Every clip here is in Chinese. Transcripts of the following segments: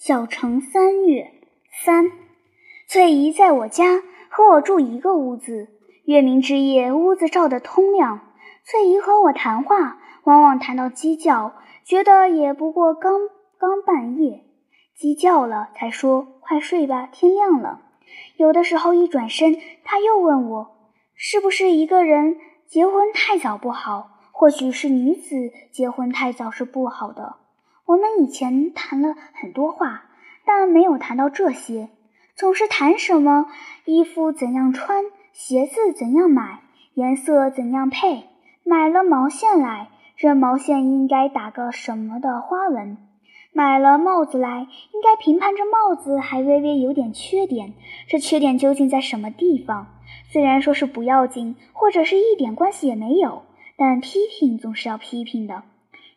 小城三月三，翠姨在我家和我住一个屋子。月明之夜，屋子照得通亮。翠姨和我谈话，往往谈到鸡叫，觉得也不过刚刚半夜。鸡叫了，才说快睡吧，天亮了。有的时候一转身，她又问我，是不是一个人结婚太早不好？或许是女子结婚太早是不好的。我们以前谈了很多话，但没有谈到这些。总是谈什么衣服怎样穿，鞋子怎样买，颜色怎样配。买了毛线来，这毛线应该打个什么的花纹？买了帽子来，应该评判这帽子还微微有点缺点。这缺点究竟在什么地方？虽然说是不要紧，或者是一点关系也没有，但批评总是要批评的。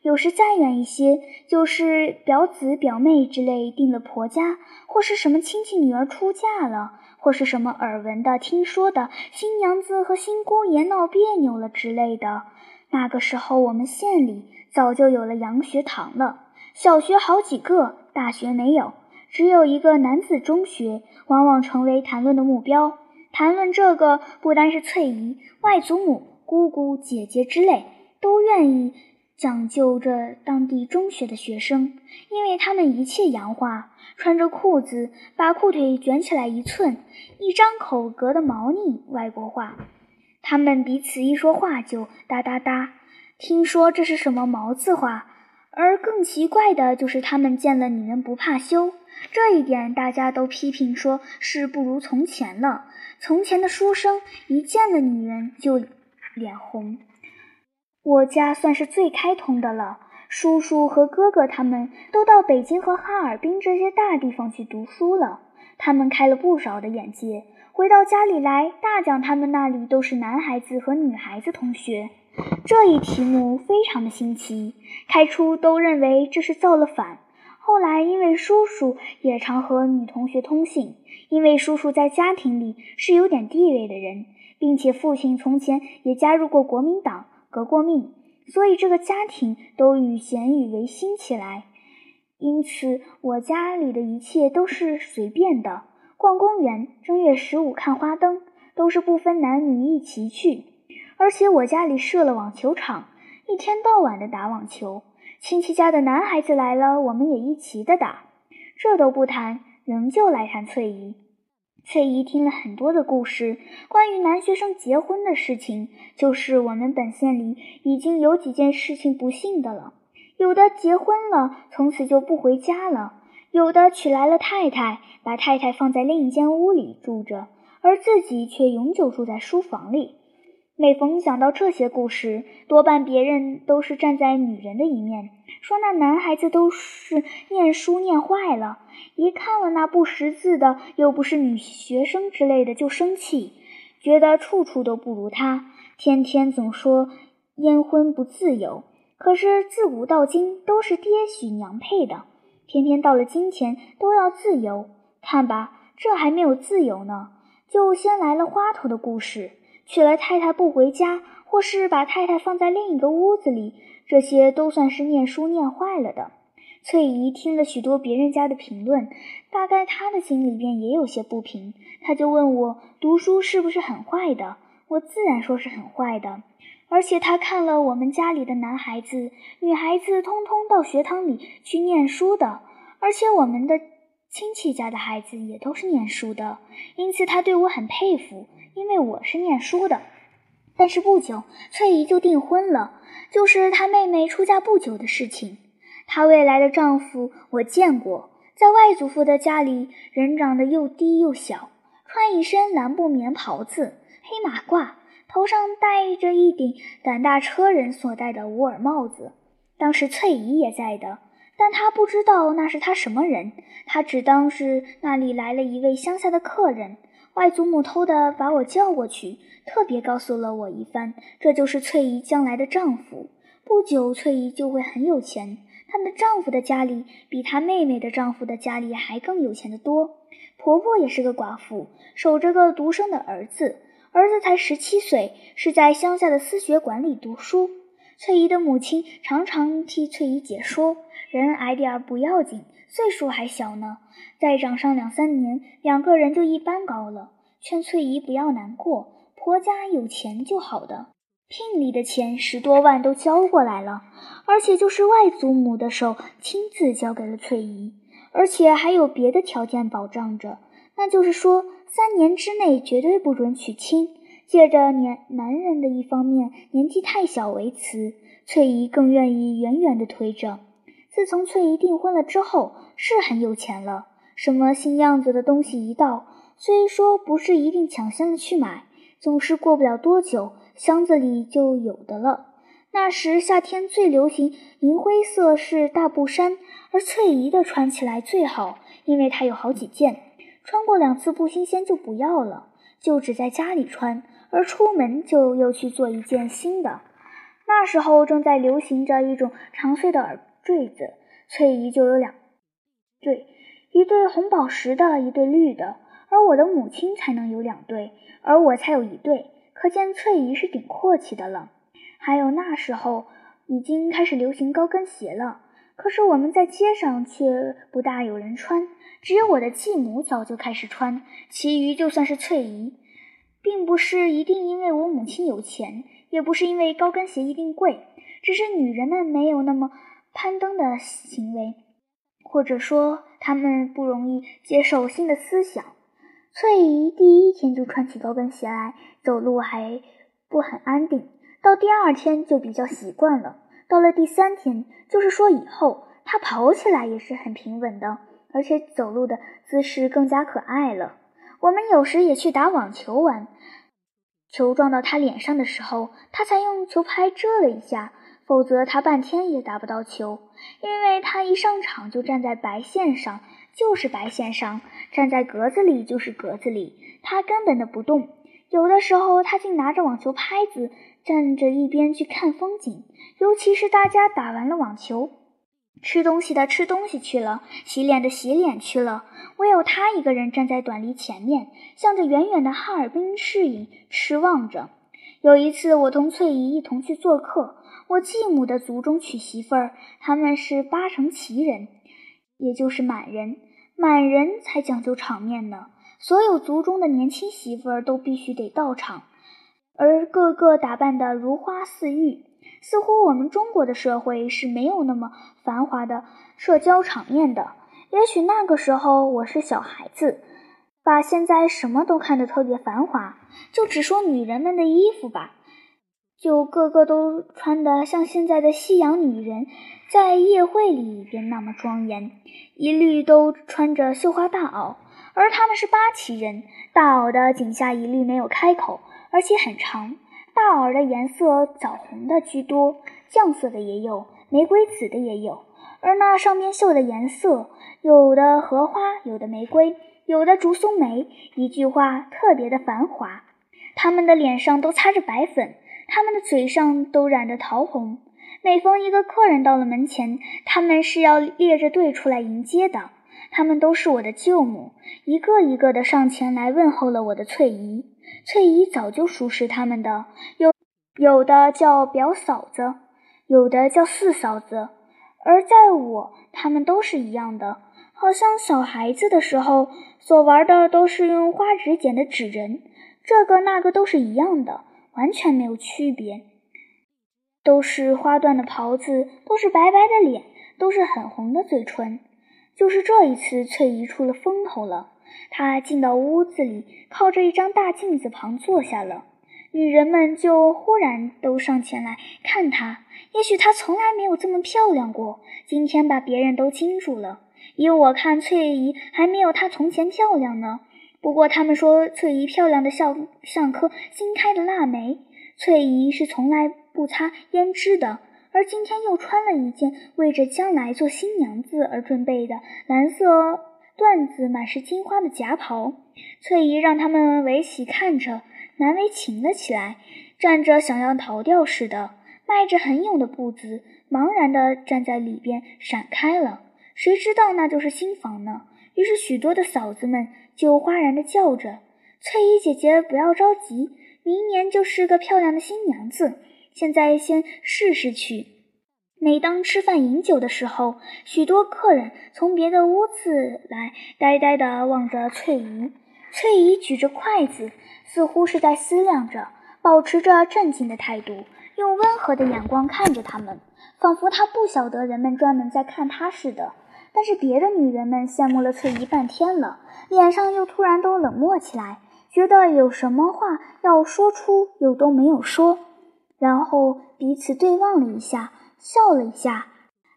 有时再远一些，就是表子表妹之类订了婆家，或是什么亲戚女儿出嫁了，或是什么耳闻的、听说的新娘子和新姑爷闹别扭了之类的。那个时候，我们县里早就有了洋学堂了，小学好几个，大学没有，只有一个男子中学，往往成为谈论的目标。谈论这个，不单是翠姨、外祖母、姑姑、姐姐之类，都愿意。讲究着当地中学的学生，因为他们一切洋化，穿着裤子把裤腿卷起来一寸，一张口隔的毛腻，外国话。他们彼此一说话就哒哒哒，听说这是什么毛字话。而更奇怪的就是他们见了女人不怕羞，这一点大家都批评说是不如从前了。从前的书生一见了女人就脸红。我家算是最开通的了，叔叔和哥哥他们都到北京和哈尔滨这些大地方去读书了，他们开了不少的眼界。回到家里来，大讲他们那里都是男孩子和女孩子同学，这一题目非常的新奇。开初都认为这是造了反，后来因为叔叔也常和女同学通信，因为叔叔在家庭里是有点地位的人，并且父亲从前也加入过国民党。革过命，所以这个家庭都与贤与为新起来。因此，我家里的一切都是随便的。逛公园，正月十五看花灯，都是不分男女一起去。而且我家里设了网球场，一天到晚的打网球。亲戚家的男孩子来了，我们也一齐的打。这都不谈，仍旧来谈翠姨。翠姨听了很多的故事，关于男学生结婚的事情，就是我们本县里已经有几件事情不幸的了。有的结婚了，从此就不回家了；有的娶来了太太，把太太放在另一间屋里住着，而自己却永久住在书房里。每逢讲到这些故事，多半别人都是站在女人的一面，说那男孩子都是念书念坏了，一看了那不识字的，又不是女学生之类的，就生气，觉得处处都不如他，天天总说烟婚不自由。可是自古到今都是爹许娘配的，偏偏到了今天都要自由。看吧，这还没有自由呢，就先来了花头的故事。娶了太太不回家，或是把太太放在另一个屋子里，这些都算是念书念坏了的。翠姨听了许多别人家的评论，大概她的心里边也有些不平，她就问我读书是不是很坏的？我自然说是很坏的。而且她看了我们家里的男孩子、女孩子，通通到学堂里去念书的，而且我们的亲戚家的孩子也都是念书的，因此他对我很佩服。因为我是念书的，但是不久，翠姨就订婚了，就是她妹妹出嫁不久的事情。她未来的丈夫我见过，在外祖父的家里，人长得又低又小，穿一身蓝布棉袍子，黑马褂，头上戴着一顶赶大车人所戴的乌耳帽子。当时翠姨也在的，但她不知道那是他什么人，她只当是那里来了一位乡下的客人。外祖母偷的把我叫过去，特别告诉了我一番。这就是翠姨将来的丈夫。不久，翠姨就会很有钱。她的丈夫的家里比她妹妹的丈夫的家里还更有钱的多。婆婆也是个寡妇，守着个独生的儿子，儿子才十七岁，是在乡下的私学馆里读书。翠姨的母亲常常替翠姨解说：“人矮点儿不要紧，岁数还小呢，再长上两三年，两个人就一般高了。”劝翠姨不要难过，婆家有钱就好的。聘礼的钱十多万都交过来了，而且就是外祖母的手亲自交给了翠姨，而且还有别的条件保障着，那就是说三年之内绝对不准娶亲。借着年男人的一方面年纪太小为辞，翠姨更愿意远远地推着。自从翠姨订婚了之后，是很有钱了。什么新样子的东西一到，虽说不是一定抢先的去买，总是过不了多久，箱子里就有的了。那时夏天最流行银灰色是大布衫，而翠姨的穿起来最好，因为她有好几件，穿过两次不新鲜就不要了，就只在家里穿。而出门就又去做一件新的。那时候正在流行着一种长穗的耳坠子，翠姨就有两对，一对红宝石的，一对绿的。而我的母亲才能有两对，而我才有一对，可见翠姨是顶阔气的了。还有那时候已经开始流行高跟鞋了，可是我们在街上却不大有人穿，只有我的继母早就开始穿，其余就算是翠姨。并不是一定因为我母亲有钱，也不是因为高跟鞋一定贵，只是女人们没有那么攀登的行为，或者说她们不容易接受新的思想。翠姨第一天就穿起高跟鞋来，走路还不很安定，到第二天就比较习惯了，到了第三天，就是说以后，她跑起来也是很平稳的，而且走路的姿势更加可爱了。我们有时也去打网球玩，球撞到他脸上的时候，他才用球拍遮了一下，否则他半天也打不到球，因为他一上场就站在白线上，就是白线上；站在格子里就是格子里，他根本的不动。有的时候，他竟拿着网球拍子站着一边去看风景，尤其是大家打完了网球。吃东西的吃东西去了，洗脸的洗脸去了，唯有他一个人站在短篱前面，向着远远的哈尔滨市影痴望着。有一次，我同翠姨一同去做客，我继母的族中娶媳妇儿，他们是八成旗人，也就是满人，满人才讲究场面呢。所有族中的年轻媳妇儿都必须得到场，而个个打扮得如花似玉。似乎我们中国的社会是没有那么繁华的社交场面的。也许那个时候我是小孩子，把现在什么都看得特别繁华。就只说女人们的衣服吧，就个个都穿得像现在的西洋女人在夜会里边那么庄严，一律都穿着绣花大袄，而他们是八旗人，大袄的颈下一律没有开口，而且很长。大耳的颜色枣红的居多，酱色的也有，玫瑰紫的也有。而那上面绣的颜色，有的荷花，有的玫瑰，有的竹松梅，一句话特别的繁华。他们的脸上都擦着白粉，他们的嘴上都染着桃红。每逢一个客人到了门前，他们是要列着队出来迎接的。他们都是我的舅母，一个一个的上前来问候了我的翠姨。翠姨早就熟识他们的，有有的叫表嫂子，有的叫四嫂子，而在我，他们都是一样的，好像小孩子的时候所玩的都是用花纸剪的纸人，这个那个都是一样的，完全没有区别，都是花缎的袍子，都是白白的脸，都是很红的嘴唇。就是这一次，翠姨出了风头了。她进到屋子里，靠着一张大镜子旁坐下了。女人们就忽然都上前来看她。也许她从来没有这么漂亮过，今天把别人都惊住了。依我看，翠姨还没有她从前漂亮呢。不过他们说翠姨漂亮的像像颗新开的腊梅。翠姨是从来不擦胭脂的。而今天又穿了一件为着将来做新娘子而准备的蓝色缎子、满是金花的夹袍。翠姨让他们围起看着，难为情了起来，站着想要逃掉似的，迈着很勇的步子，茫然地站在里边，闪开了。谁知道那就是新房呢？于是许多的嫂子们就哗然地叫着：“翠姨姐姐，不要着急，明年就是个漂亮的新娘子。”现在先试试去。每当吃饭饮酒的时候，许多客人从别的屋子来，呆呆地望着翠姨。翠姨举着筷子，似乎是在思量着，保持着镇静的态度，用温和的眼光看着他们，仿佛她不晓得人们专门在看她似的。但是别的女人们羡慕了翠姨半天了，脸上又突然都冷漠起来，觉得有什么话要说出，又都没有说，然后彼此对望了一下。笑了一下，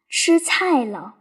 吃菜了。